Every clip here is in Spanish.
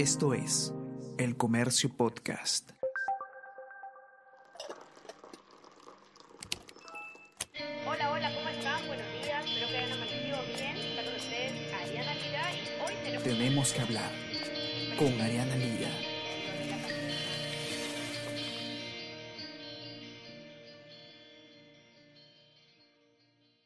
Esto es El Comercio Podcast. Hola, hola, ¿cómo están? Buenos días, espero que hayan amanecido bien. Está con ustedes Ariana Lira y hoy tenemos... Tenemos que hablar con Ariana Lira.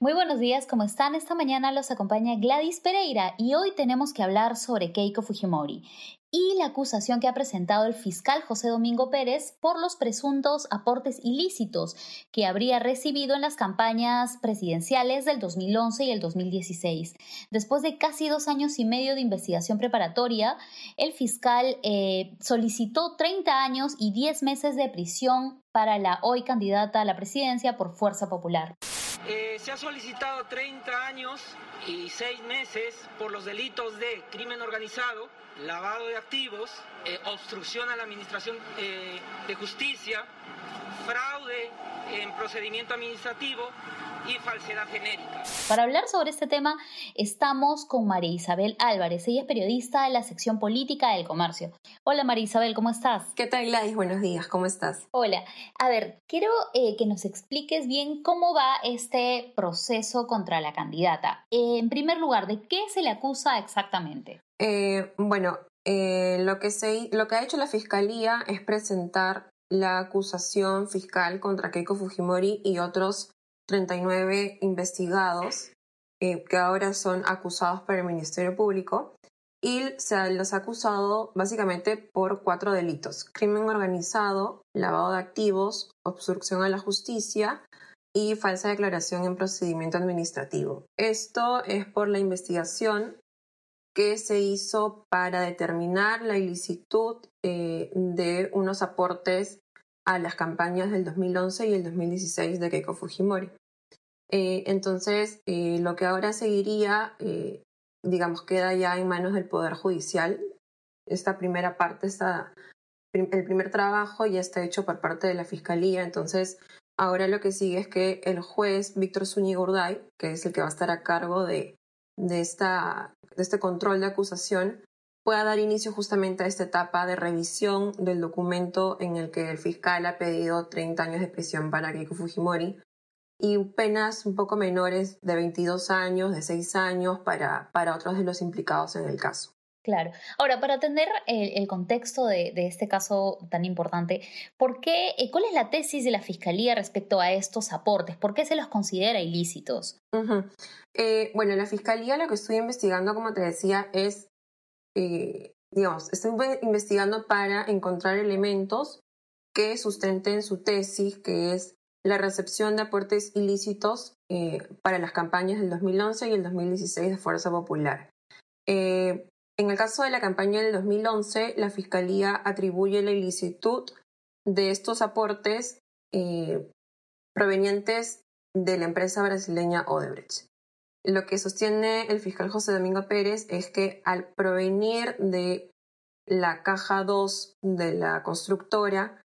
Muy buenos días, ¿cómo están? Esta mañana los acompaña Gladys Pereira y hoy tenemos que hablar sobre Keiko Fujimori y la acusación que ha presentado el fiscal José Domingo Pérez por los presuntos aportes ilícitos que habría recibido en las campañas presidenciales del 2011 y el 2016. Después de casi dos años y medio de investigación preparatoria, el fiscal eh, solicitó 30 años y 10 meses de prisión para la hoy candidata a la presidencia por Fuerza Popular. Eh, se ha solicitado 30 años y 6 meses por los delitos de crimen organizado, lavado de activos, eh, obstrucción a la administración eh, de justicia, fraude en procedimiento administrativo y falsedad genérica. Para hablar sobre este tema estamos con María Isabel Álvarez. Ella es periodista de la sección política del comercio. Hola María Isabel, ¿cómo estás? ¿Qué tal Gladys? Buenos días, ¿cómo estás? Hola, a ver, quiero eh, que nos expliques bien cómo va este proceso contra la candidata. Eh, en primer lugar, ¿de qué se le acusa exactamente? Eh, bueno, lo, que se, lo que ha hecho la Fiscalía es presentar la acusación fiscal contra Keiko Fujimori y otros 39 investigados eh, que ahora son acusados por el Ministerio Público y se los ha acusado básicamente por cuatro delitos. Crimen organizado, lavado de activos, obstrucción a la justicia y falsa declaración en procedimiento administrativo. Esto es por la investigación que se hizo para determinar la ilicitud eh, de unos aportes a las campañas del 2011 y el 2016 de Keiko Fujimori. Eh, entonces, eh, lo que ahora seguiría, digamos, queda ya en manos del Poder Judicial. Esta primera parte, está, el primer trabajo ya está hecho por parte de la Fiscalía. Entonces, ahora lo que sigue es que el juez Víctor Zúñiga Urday, que es el que va a estar a cargo de, de, esta, de este control de acusación, pueda dar inicio justamente a esta etapa de revisión del documento en el que el fiscal ha pedido 30 años de prisión para Keiko Fujimori y penas un poco menores de 22 años, de 6 años para, para otros de los implicados en el caso. Claro. Ahora, para atender el, contexto de, este caso tan importante, ¿por qué, eh, ¿cuál es la tesis de la Fiscalía respecto a estos aportes? ¿Por qué se los considera ilícitos? Eh, bueno, la Fiscalía lo que estoy investigando, como te decía, es, eh, digamos, estoy investigando para encontrar elementos que sustenten su tesis, que es la recepción de aportes ilícitos eh, para las campañas del 2011 y el 2016 de Fuerza Popular. Eh, en el caso de la campaña del 2011, la Fiscalía atribuye la ilicitud de estos aportes eh, provenientes de la empresa brasileña Odebrecht. Lo que sostiene el fiscal José Domingo Pérez es que al provenir de la caja 2 de la constructora,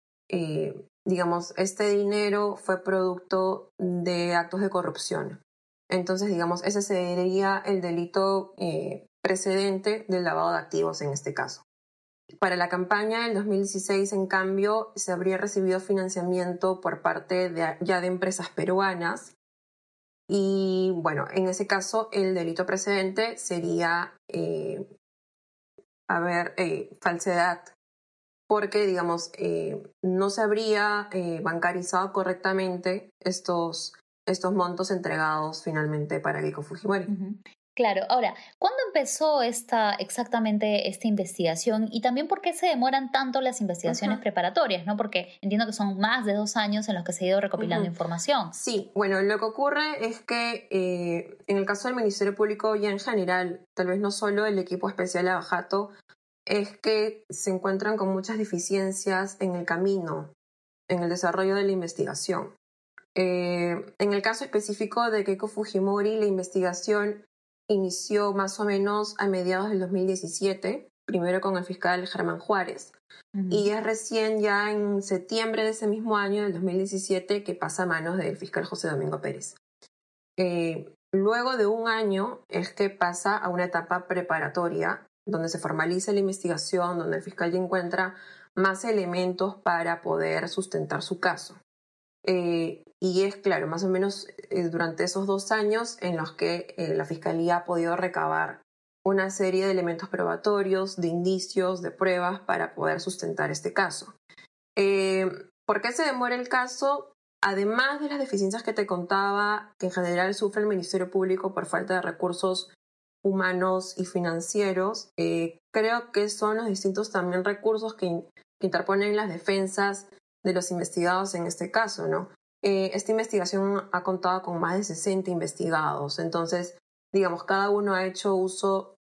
digamos, este dinero fue producto de actos de corrupción. Entonces, digamos, ese sería el delito eh, precedente del lavado de activos en este caso. Para la campaña del 2016, en cambio, se habría recibido financiamiento por parte ya de empresas peruanas. Y bueno, en ese caso, el delito precedente sería, eh, a eh, falsedad porque, digamos, eh, no se habría eh, bancarizado correctamente estos, estos montos entregados finalmente para Keiko Fujimori. Claro, ahora, ¿cuándo empezó esta, exactamente esta investigación y también por qué se demoran tanto las investigaciones preparatorias? ¿no? Porque entiendo que son más de dos años en los que se ha ido recopilando información. Sí, bueno, lo que ocurre es que eh, en el caso del Ministerio Público y en general, tal vez no solo el equipo especial Abajato, es que se encuentran con muchas deficiencias en el camino, en el desarrollo de la investigación. Eh, en el caso específico de Keiko Fujimori, la investigación inició más o menos a mediados del 2017, primero con el fiscal Germán Juárez, y es recién ya en septiembre de ese mismo año, del 2017, que pasa a manos del fiscal José Domingo Pérez. Eh, luego de un año es que pasa a una etapa preparatoria donde se formaliza la investigación, donde el fiscal ya encuentra más elementos para poder sustentar su caso. Eh, y es claro, más o menos eh, durante esos dos años en los que eh, la Fiscalía ha podido recabar una serie de elementos probatorios, de indicios, de pruebas para poder sustentar este caso. ¿Por qué se demora el caso? Además de las deficiencias que te contaba, que en general sufre el Ministerio Público por falta de recursos humanos y financieros, creo que son los distintos también recursos que, que interponen las defensas de los investigados en este caso, ¿no? Eh, esta investigación ha contado con más de 60 investigados, entonces, digamos, cada uno ha hecho uso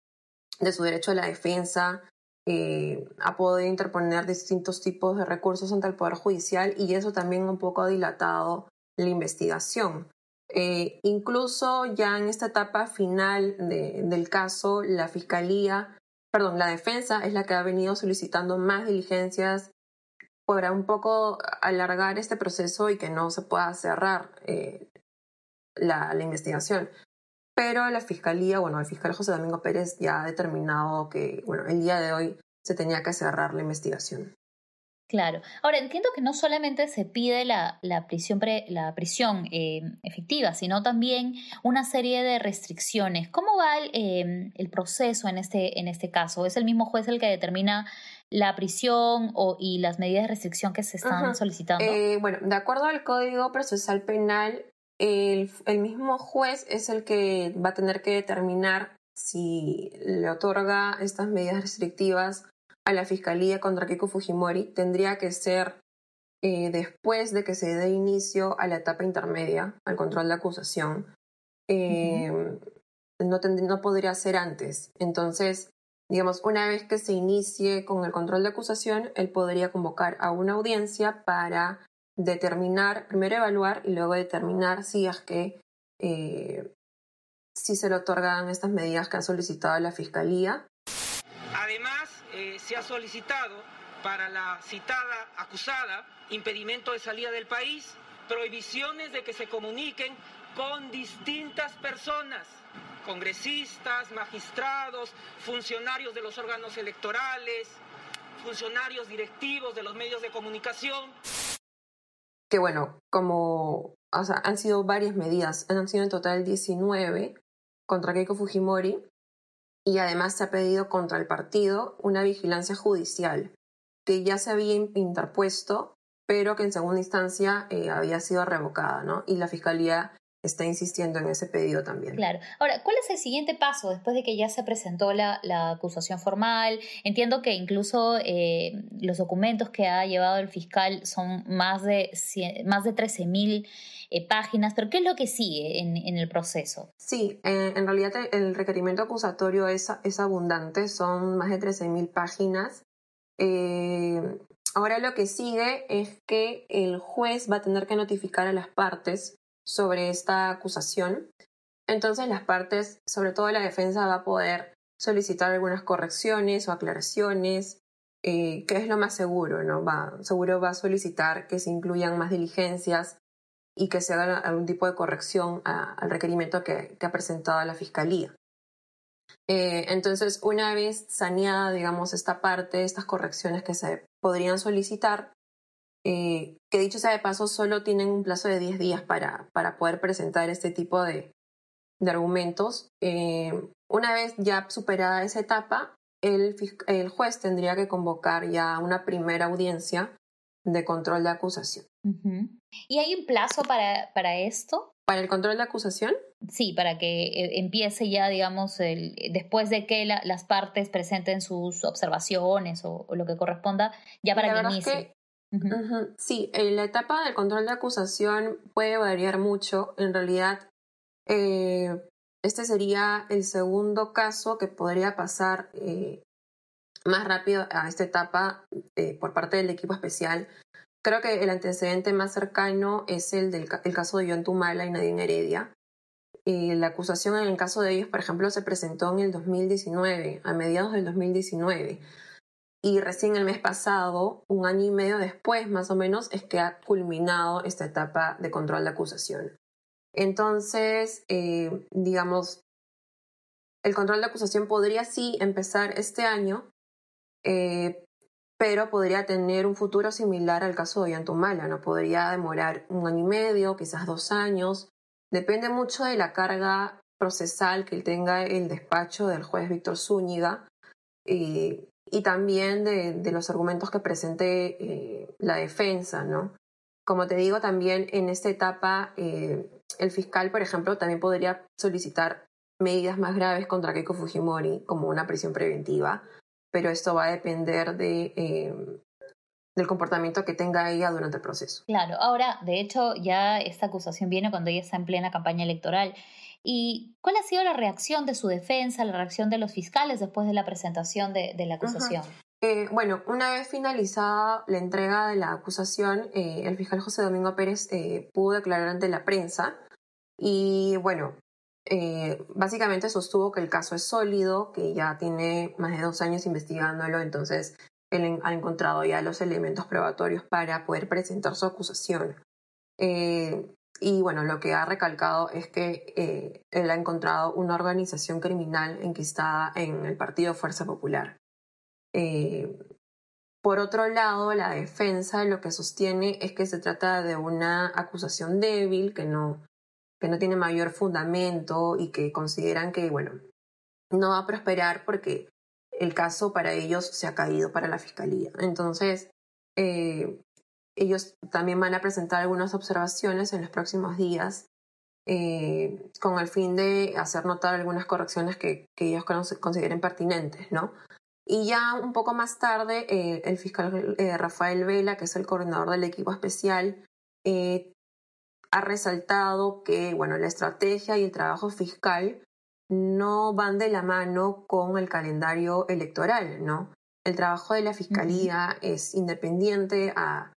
de su derecho a la defensa, eh, ha podido interponer distintos tipos de recursos ante el Poder Judicial y eso también un poco ha dilatado la investigación. Eh, incluso ya en esta etapa final del caso, la Fiscalía, perdón, la defensa es la que ha venido solicitando más diligencias para un poco alargar este proceso y que no se pueda cerrar eh, la, investigación. Pero la fiscalía, bueno, el fiscal José Domingo Pérez ya ha determinado que, bueno, el día de hoy se tenía que cerrar la investigación. Claro. Ahora, entiendo que no solamente se pide la, prisión, la prisión eh, efectiva, sino también una serie de restricciones. ¿Cómo va el, eh, el, proceso en este, en este caso? ¿Es el mismo juez el que determina la prisión o, y las medidas de restricción que se están solicitando? Eh, bueno, de acuerdo al Código Procesal Penal, el, el, mismo juez es el que va a tener que determinar si le otorga estas medidas restrictivas a la Fiscalía contra Keiko Fujimori. Tendría que ser eh, después de que se dé inicio a la etapa intermedia, al control de acusación. Eh, no, no podría ser antes. Entonces, Digamos, una vez que se inicie con el control de acusación, él podría convocar a una audiencia para determinar, primero evaluar y luego determinar si es que eh, si se le otorgan estas medidas que ha solicitado la Fiscalía. Se ha solicitado para la citada acusada impedimento de salida del país, prohibiciones de que se comuniquen con distintas personas congresistas, magistrados, funcionarios de los órganos electorales, funcionarios directivos de los medios de comunicación. Que bueno, como han sido varias medidas, han sido en total 19 contra Keiko Fujimori y además se ha pedido contra el partido una vigilancia judicial que ya se había interpuesto, pero que en segunda instancia eh, había sido revocada, ¿no? Y la Fiscalía está insistiendo en ese pedido también. Claro. Ahora, ¿cuál es el siguiente paso después de que ya se presentó la, acusación formal? Entiendo que incluso eh, los documentos que ha llevado el fiscal son más de, más de 13.000 eh, páginas, pero ¿qué es lo que sigue en, el proceso? Sí, eh, en realidad el requerimiento acusatorio es, es abundante, son más de 13.000 páginas. ahora lo que sigue es que el juez va a tener que notificar a las partes sobre esta acusación. Entonces las partes, sobre todo la defensa, va a poder solicitar algunas correcciones o aclaraciones, eh, que es lo más seguro, ¿no? Va, seguro va a solicitar que se incluyan más diligencias y que se haga algún tipo de corrección al requerimiento que, ha presentado la Fiscalía. Eh, entonces, una vez saneada, digamos, esta parte, estas correcciones que se podrían solicitar, eh, que dicho sea de paso, solo tienen un plazo de 10 días para, para poder presentar este tipo de, de argumentos. Eh, una vez ya superada esa etapa, el, el, juez tendría que convocar ya una primera audiencia de control de acusación. ¿Y hay un plazo para, para esto? ¿Para el control de acusación? Sí, para que eh, empiece ya, digamos, el, después de que las partes presenten sus observaciones o, lo que corresponda, ya para que inicie. Sí, la etapa del control de acusación puede variar mucho. En realidad, eh, este sería el segundo caso que podría pasar eh, más rápido a esta etapa eh, por parte del equipo especial. Creo que el antecedente más cercano es el del el caso de John Tumala y Nadine Heredia. la acusación en el caso de ellos, por ejemplo, se presentó en el 2019, a mediados del 2019 y recién el mes pasado, un año y medio después más o menos, es que ha culminado esta etapa de control de acusación. Entonces, eh, digamos, el control de acusación podría sí empezar este año, eh, pero podría tener un futuro similar al caso de Ollantumala, ¿no? Podría demorar un año y medio, quizás dos años. Depende mucho de la carga procesal que tenga el despacho del juez Víctor Zúñiga y, también de, los argumentos que presente eh, la defensa, ¿no? Como te digo, también en esta etapa eh, el fiscal, por ejemplo, también podría solicitar medidas más graves contra Keiko Fujimori, como una prisión preventiva, pero esto va a depender de, eh, del comportamiento que tenga ella durante el proceso. Claro, ahora, de hecho, ya esta acusación viene cuando ella está en plena campaña electoral. ¿Y cuál ha sido la reacción de su defensa, la reacción de los fiscales después de la presentación de, la acusación? Eh, bueno, una vez finalizada la entrega de la acusación, eh, el fiscal José Domingo Pérez pudo declarar ante la prensa y bueno, eh, básicamente sostuvo que el caso es sólido, que ya tiene más de dos años investigándolo, entonces él ha encontrado ya los elementos probatorios para poder presentar su acusación. Eh, y bueno, lo que ha recalcado es que eh, él ha encontrado una organización criminal enquistada en el Partido Fuerza Popular. por otro lado, la defensa lo que sostiene es que se trata de una acusación débil, que no, que no tiene mayor fundamento y que consideran que, bueno, no va a prosperar porque el caso para ellos se ha caído para la fiscalía. Entonces, eh, ellos también van a presentar algunas observaciones en los próximos días eh, con el fin de hacer notar algunas correcciones que, ellos consideren pertinentes, ¿no? Y ya un poco más tarde, eh, el fiscal Rafael Vela, que es el coordinador del equipo especial, ha resaltado que bueno, la estrategia y el trabajo fiscal no van de la mano con el calendario electoral, ¿no? El trabajo de la fiscalía es independiente a,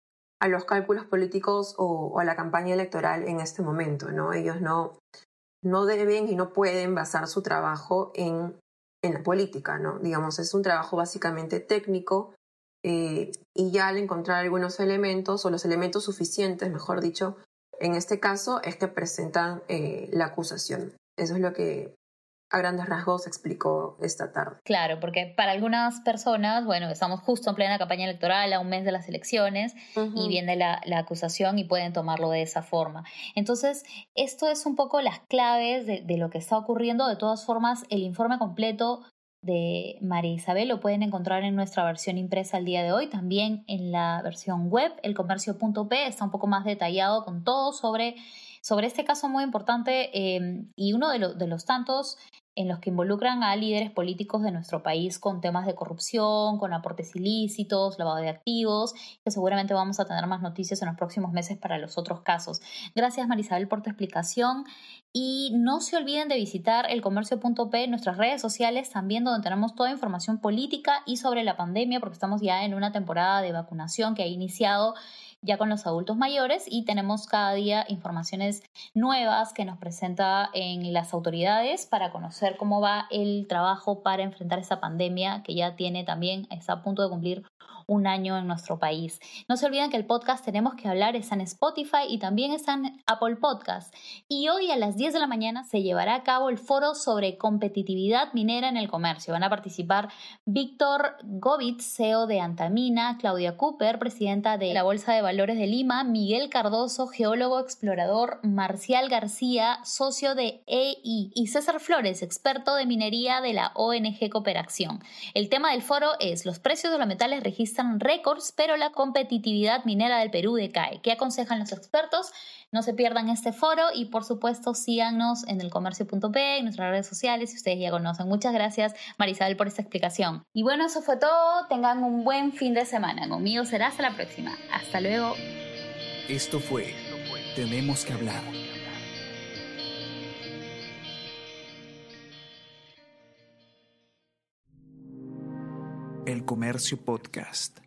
a, los cálculos políticos o, a la campaña electoral en este momento, ¿no? Ellos no, no deben y no pueden basar su trabajo en, en la política, ¿no? Digamos, es un trabajo básicamente técnico eh, y ya al encontrar algunos elementos o los elementos suficientes, mejor dicho, en este caso es que presentan eh, la acusación. Eso es lo que a grandes rasgos explicó esta tarde. Claro, porque para algunas personas, bueno, estamos justo en plena campaña electoral, a un mes de las elecciones, y viene la, acusación y pueden tomarlo de esa forma. Entonces, esto es un poco las claves de, de lo que está ocurriendo. De todas formas, el informe completo de María Isabel lo pueden encontrar en nuestra versión impresa el día de hoy, también en la versión web, elcomercio.p, está un poco más detallado con todo sobre, sobre este caso muy importante eh, y uno de, de los tantos en los que involucran a líderes políticos de nuestro país con temas de corrupción, con aportes ilícitos, lavado de activos, que seguramente vamos a tener más noticias en los próximos meses para los otros casos. Gracias Marisabel por tu explicación y no se olviden de visitar elcomercio.p nuestras redes sociales también donde tenemos toda información política y sobre la pandemia porque estamos ya en una temporada de vacunación que ha iniciado ya con los adultos mayores y tenemos cada día informaciones nuevas que nos presenta en las autoridades para conocer cómo va el trabajo para enfrentar esa pandemia que ya tiene también, está a punto de cumplir un año en nuestro país. No se olviden que el podcast Tenemos que hablar está en Spotify y también está en Apple Podcast. Y hoy a las 10 de la mañana se llevará a cabo el foro sobre competitividad minera en el comercio. Van a participar Víctor Govitz, CEO de Antamina, Claudia Cooper, presidenta de la Bolsa de Valores de Lima, Miguel Cardoso, geólogo explorador, Marcial García, socio de EI y César Flores, experto de minería de la ONG Cooperación. El tema del foro es los precios de los metales registrados están récords, pero la competitividad minera del Perú decae. ¿Qué aconsejan los expertos? No se pierdan este foro y por supuesto síganos en el comercio.p, nuestras redes sociales si ustedes ya conocen. Muchas gracias Marisabel por esta explicación. Y bueno, eso fue todo. Tengan un buen fin de semana. Conmigo será hasta la próxima. Hasta luego. Esto fue Tenemos que hablar. Comercio Podcast.